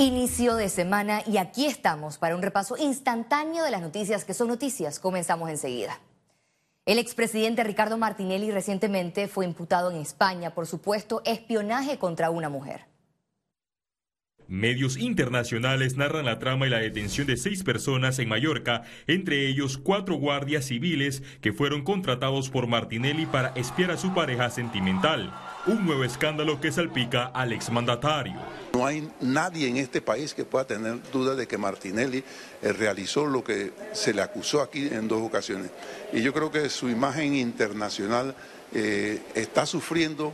Inicio de semana y aquí estamos para un repaso instantáneo de las noticias que son noticias. Comenzamos enseguida. El expresidente Ricardo Martinelli recientemente fue imputado en España por supuesto espionaje contra una mujer. Medios internacionales narran la trama y la detención de seis personas en Mallorca, entre ellos cuatro guardias civiles que fueron contratados por Martinelli para espiar a su pareja sentimental. Un nuevo escándalo que salpica al exmandatario. No hay nadie en este país que pueda tener duda de que Martinelli eh, realizó lo que se le acusó aquí en dos ocasiones. Y yo creo que su imagen internacional eh, está sufriendo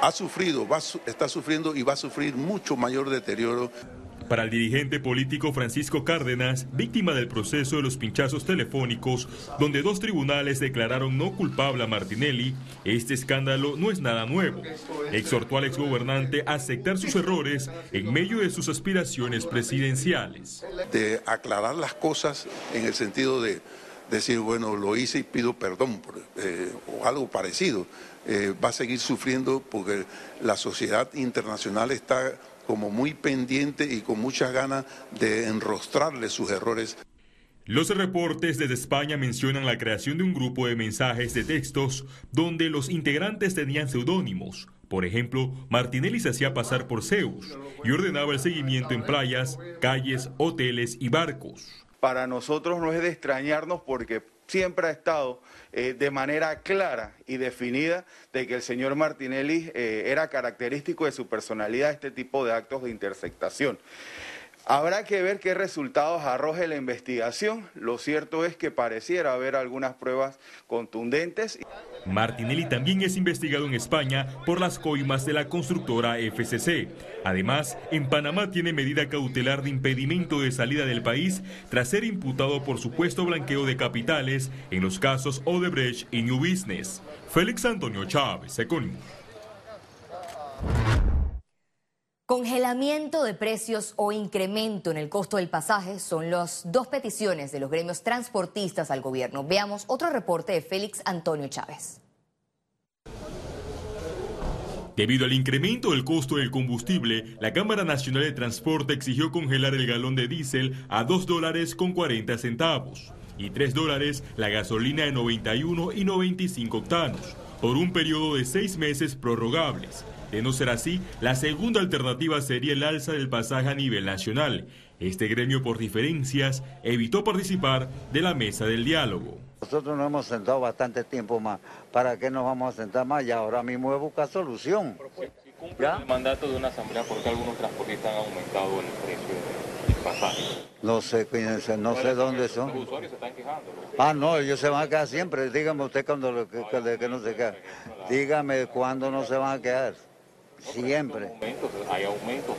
ha sufrido, va, está sufriendo y va a sufrir mucho mayor deterioro. Para el dirigente político Francisco Cárdenas, víctima del proceso de los pinchazos telefónicos, donde dos tribunales declararon no culpable a Martinelli, este escándalo no es nada nuevo. Exhortó al exgobernante a aceptar sus errores en medio de sus aspiraciones presidenciales. De aclarar las cosas en el sentido de decir, bueno, lo hice y pido perdón, eh, o algo parecido. Eh, va a seguir sufriendo porque la sociedad internacional está como muy pendiente y con muchas ganas de enrostrarle sus errores. Los reportes desde España mencionan la creación de un grupo de mensajes de textos donde los integrantes tenían seudónimos. Por ejemplo, Martinelli se hacía pasar por Zeus y ordenaba el seguimiento en playas, calles, hoteles y barcos. Para nosotros no es de extrañarnos porque siempre ha estado eh, de manera clara y definida de que el señor Martinelli eh, era característico de su personalidad este tipo de actos de intersectación. Habrá que ver qué resultados arroje la investigación. Lo cierto es que pareciera haber algunas pruebas contundentes. Martinelli también es investigado en España por las coimas de la constructora FCC. Además, en Panamá tiene medida cautelar de impedimento de salida del país tras ser imputado por supuesto blanqueo de capitales en los casos Odebrecht y New Business. Félix Antonio Chávez, Econius. Congelamiento de precios o incremento en el costo del pasaje son las dos peticiones de los gremios transportistas al gobierno. Veamos otro reporte de Félix Antonio Chávez. Debido al incremento del costo del combustible, la Cámara Nacional de Transporte exigió congelar el galón de diésel a 2 dólares con 40 centavos y 3 dólares la gasolina de 91 y 95 octanos por un periodo de seis meses prorrogables. De no ser así, la segunda alternativa sería el alza del pasaje a nivel nacional. Este gremio, por diferencias, evitó participar de la mesa del diálogo. Nosotros nos hemos sentado bastante tiempo más. ¿Para qué nos vamos a sentar más? Y ahora mismo es buscar solución. Si cumple el mandato de una asamblea, ¿por qué algunos transportistas han aumentado el precio pasaje? No sé, no sé dónde son. Los usuarios se están quejando. Ah, no, ellos se van a quedar siempre. Dígame usted cuando que, que no se queda. Dígame cuándo no se van a quedar. Siempre. Hay aumentos.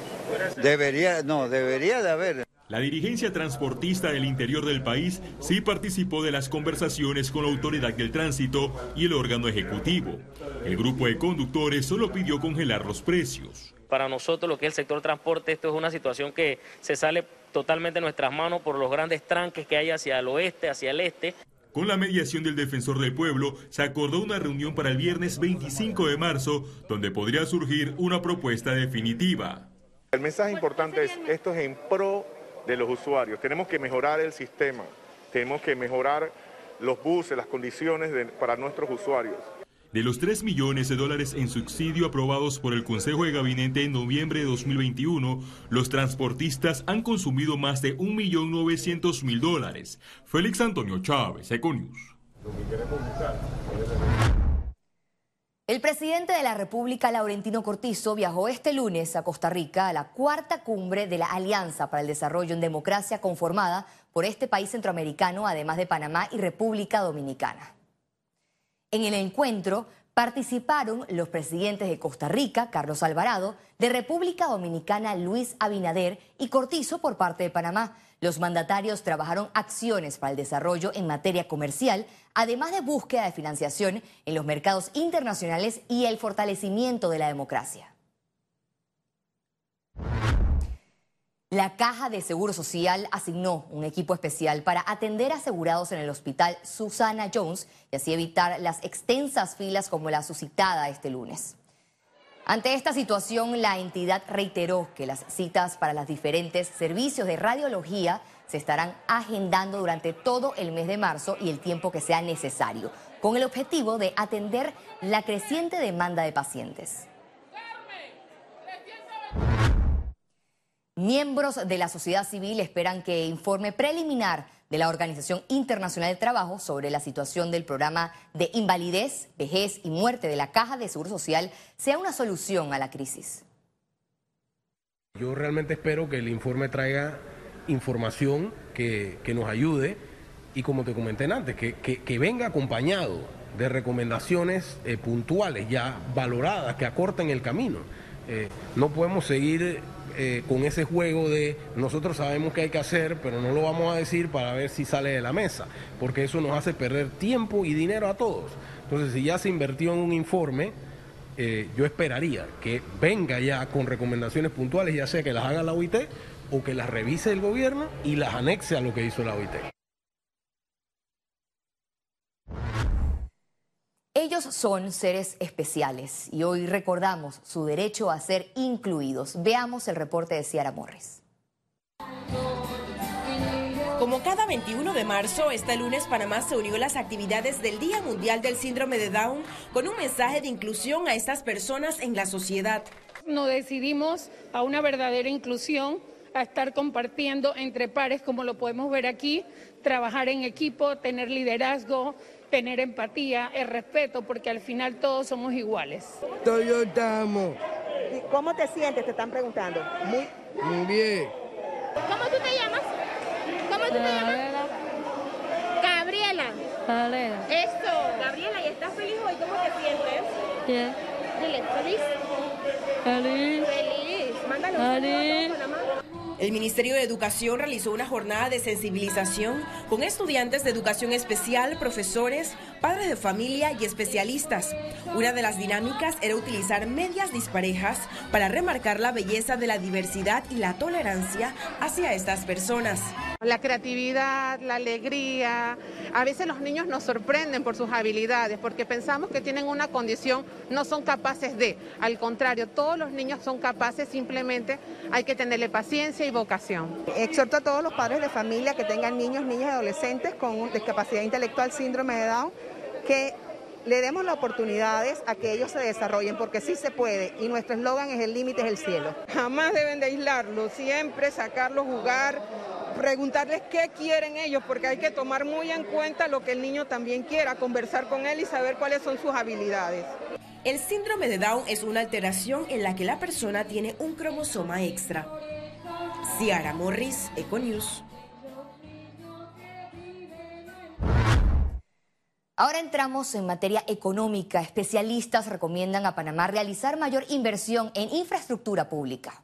Debería, no, debería de haber. La dirigencia transportista del interior del país sí participó de las conversaciones con la autoridad del tránsito y el órgano ejecutivo. El grupo de conductores solo pidió congelar los precios. Para nosotros, lo que es el sector transporte, esto es una situación que se sale totalmente de nuestras manos por los grandes tranques que hay hacia el oeste, hacia el este. Con la mediación del defensor del pueblo, se acordó una reunión para el viernes 25 de marzo, donde podría surgir una propuesta definitiva. El mensaje importante es, esto es en pro de los usuarios. Tenemos que mejorar el sistema, tenemos que mejorar los buses, las condiciones para nuestros usuarios. De los 3 millones de dólares en subsidio aprobados por el Consejo de Gabinete en noviembre de 2021, los transportistas han consumido más de 1.900.000 dólares. Félix Antonio Chávez, Econius. El presidente de la República, Laurentino Cortizo, viajó este lunes a Costa Rica a la cuarta cumbre de la Alianza para el Desarrollo en Democracia conformada por este país centroamericano, además de Panamá y República Dominicana. En el encuentro participaron los presidentes de Costa Rica, Carlos Alvarado, de República Dominicana, Luis Abinader y Cortizo por parte de Panamá. Los mandatarios trabajaron acciones para el desarrollo en materia comercial, además de búsqueda de financiación en los mercados internacionales y el fortalecimiento de la democracia. La Caja de Seguro Social asignó un equipo especial para atender asegurados en el hospital Susana Jones y así evitar las extensas filas como la suscitada este lunes. Ante esta situación, la entidad reiteró que las citas para los diferentes servicios de radiología se estarán agendando durante todo el mes de marzo y el tiempo que sea necesario, con el objetivo de atender la creciente demanda de pacientes. Miembros de la sociedad civil esperan que informe preliminar de la Organización Internacional del Trabajo sobre la situación del programa de invalidez, vejez y muerte de la Caja de Seguro Social sea una solución a la crisis. Yo realmente espero que el informe traiga información que, nos ayude y como te comenté antes, que, venga acompañado de recomendaciones eh, puntuales ya valoradas que acorten el camino. Eh, no podemos seguir eh, con ese juego de nosotros sabemos que hay que hacer, pero no lo vamos a decir para ver si sale de la mesa, porque eso nos hace perder tiempo y dinero a todos. Entonces, si ya se invirtió en un informe, yo esperaría que venga ya con recomendaciones puntuales, ya sea que las haga la OIT o que las revise el gobierno y las anexe a lo que hizo la OIT. Ellos son seres especiales y hoy recordamos su derecho a ser incluidos. Veamos el reporte de Ciara Morris. Como cada 21 de marzo, este lunes Panamá se unió a las actividades del Día Mundial del Síndrome de Down con un mensaje de inclusión a estas personas en la sociedad. Nos decidimos a una verdadera inclusión a estar compartiendo entre pares, como lo podemos ver aquí, trabajar en equipo, tener liderazgo, tener empatía, el respeto, porque al final todos somos iguales. Toyotamo. ¿Cómo te sientes? Te están preguntando. Muy, bien. ¿Cómo tú te llamas? ¿Cómo tú te llamas? Gabriela. Gabriela. Esto. Gabriela, ¿y estás feliz hoy? ¿Cómo te sientes? Bien. Dile, ¿feliz? Feliz. Feliz. Mándalo. Feliz. El Ministerio de Educación realizó una jornada de sensibilización con estudiantes de educación especial, profesores, padres de familia y especialistas. Una de las dinámicas era utilizar medias disparejas para remarcar la belleza de la diversidad y la tolerancia hacia estas personas. La creatividad, la alegría, a veces los niños nos sorprenden por sus habilidades porque pensamos que tienen una condición, no son capaces de. Al contrario, todos los niños son capaces, simplemente hay que tenerle paciencia y vocación. Exhorto a todos los padres de familia que tengan niños, niñas y adolescentes con discapacidad intelectual, síndrome de Down, que le demos las oportunidades a que ellos se desarrollen, porque sí se puede, y nuestro eslogan es el límite es el cielo. Jamás deben de aislarlos, siempre sacarlos, jugar, preguntarles qué quieren ellos, porque hay que tomar muy en cuenta lo que el niño también quiera, conversar con él y saber cuáles son sus habilidades. El síndrome de Down es una alteración en la que la persona tiene un cromosoma extra. Ciara Morris, Econews. Ahora entramos en materia económica. Especialistas recomiendan a Panamá realizar mayor inversión en infraestructura pública.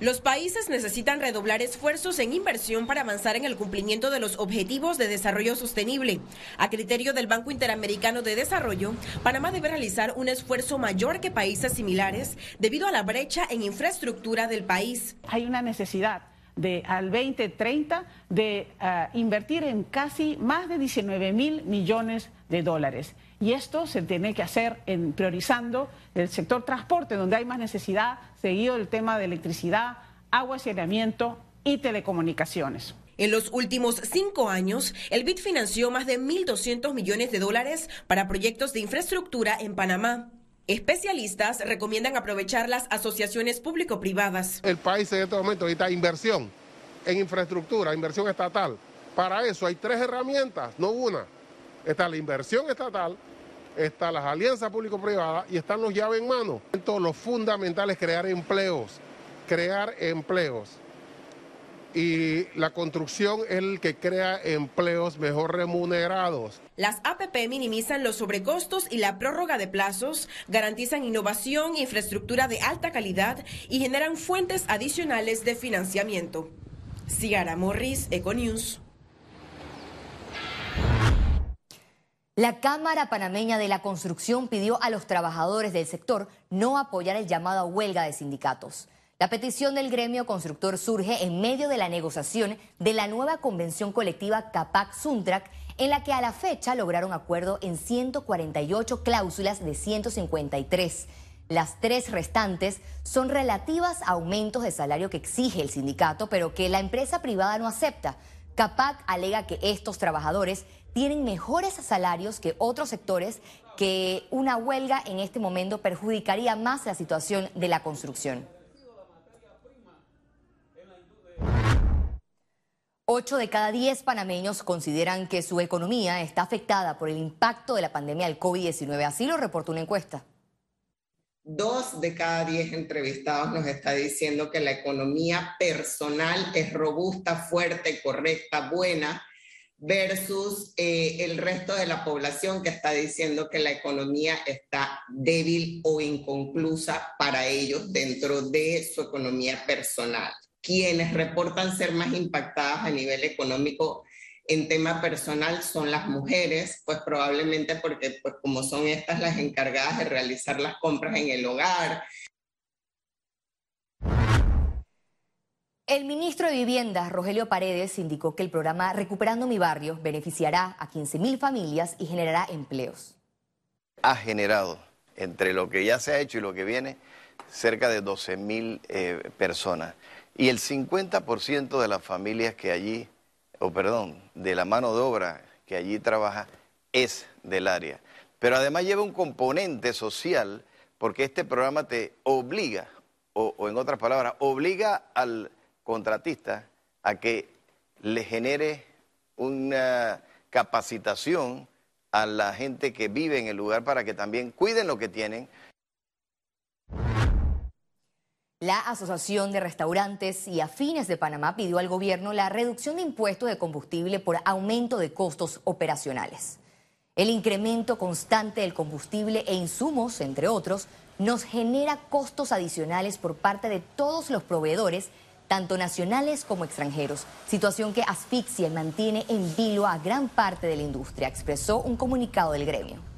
Los países necesitan redoblar esfuerzos en inversión para avanzar en el cumplimiento de los objetivos de desarrollo sostenible. A criterio del Banco Interamericano de Desarrollo, Panamá debe realizar un esfuerzo mayor que países similares debido a la brecha en infraestructura del país. Hay una necesidad de al 2030 de ah, invertir en casi más de 19 mil millones de dólares. Y esto se tiene que hacer priorizando el sector transporte, donde hay más necesidad, seguido el tema de electricidad, agua, saneamiento y telecomunicaciones. En los últimos cinco años, el BID financió más de 1.200 millones de dólares para proyectos de infraestructura en Panamá. Especialistas recomiendan aprovechar las asociaciones público-privadas. El país en este momento necesita inversión en infraestructura, inversión estatal. Para eso hay tres herramientas, no una. Está la inversión estatal, están las alianzas público-privadas y están los llaves en mano. Lo fundamental es crear empleos, crear empleos. Y la construcción es el que crea empleos mejor remunerados. Las APP minimizan los sobrecostos y la prórroga de plazos, garantizan innovación, infraestructura de alta calidad y generan fuentes adicionales de financiamiento. Ciara Morris, Econews. La Cámara Panameña de la Construcción pidió a los trabajadores del sector no apoyar el llamado a huelga de sindicatos. La petición del gremio constructor surge en medio de la negociación de la nueva convención colectiva Capac-Suntrac, en la que a la fecha lograron acuerdo en 148 cláusulas de 153. Las tres restantes son relativas a aumentos de salario que exige el sindicato, pero que la empresa privada no acepta. Capac alega que estos trabajadores tienen mejores salarios que otros sectores, que una huelga en este momento perjudicaría más la situación de la construcción. Ocho de cada diez panameños consideran que su economía está afectada por el impacto de la pandemia del COVID-19. Así lo reportó una encuesta. Dos de cada diez entrevistados nos está diciendo que la economía personal es robusta, fuerte, correcta, buena, versus eh, el resto de la población que está diciendo que la economía está débil o inconclusa para ellos dentro de su economía personal. Quienes reportan ser más impactadas a nivel económico en tema personal son las mujeres, pues probablemente porque pues como son estas las encargadas de realizar las compras en el hogar. El ministro de Vivienda, Rogelio Paredes, indicó que el programa Recuperando mi barrio beneficiará a 15.000 familias y generará empleos. Ha generado, entre lo que ya se ha hecho y lo que viene, cerca de 12.000 eh, personas. Y el 50% de las familias que allí, o perdón, de la mano de obra que allí trabaja es del área. Pero además lleva un componente social porque este programa te obliga, o, en otras palabras, obliga al contratista a que le genere una capacitación a la gente que vive en el lugar para que también cuiden lo que tienen, la Asociación de Restaurantes y Afines de Panamá pidió al gobierno la reducción de impuestos de combustible por aumento de costos operacionales. El incremento constante del combustible e insumos, entre otros, nos genera costos adicionales por parte de todos los proveedores, tanto nacionales como extranjeros, situación que asfixia y mantiene en vilo a gran parte de la industria, expresó un comunicado del gremio.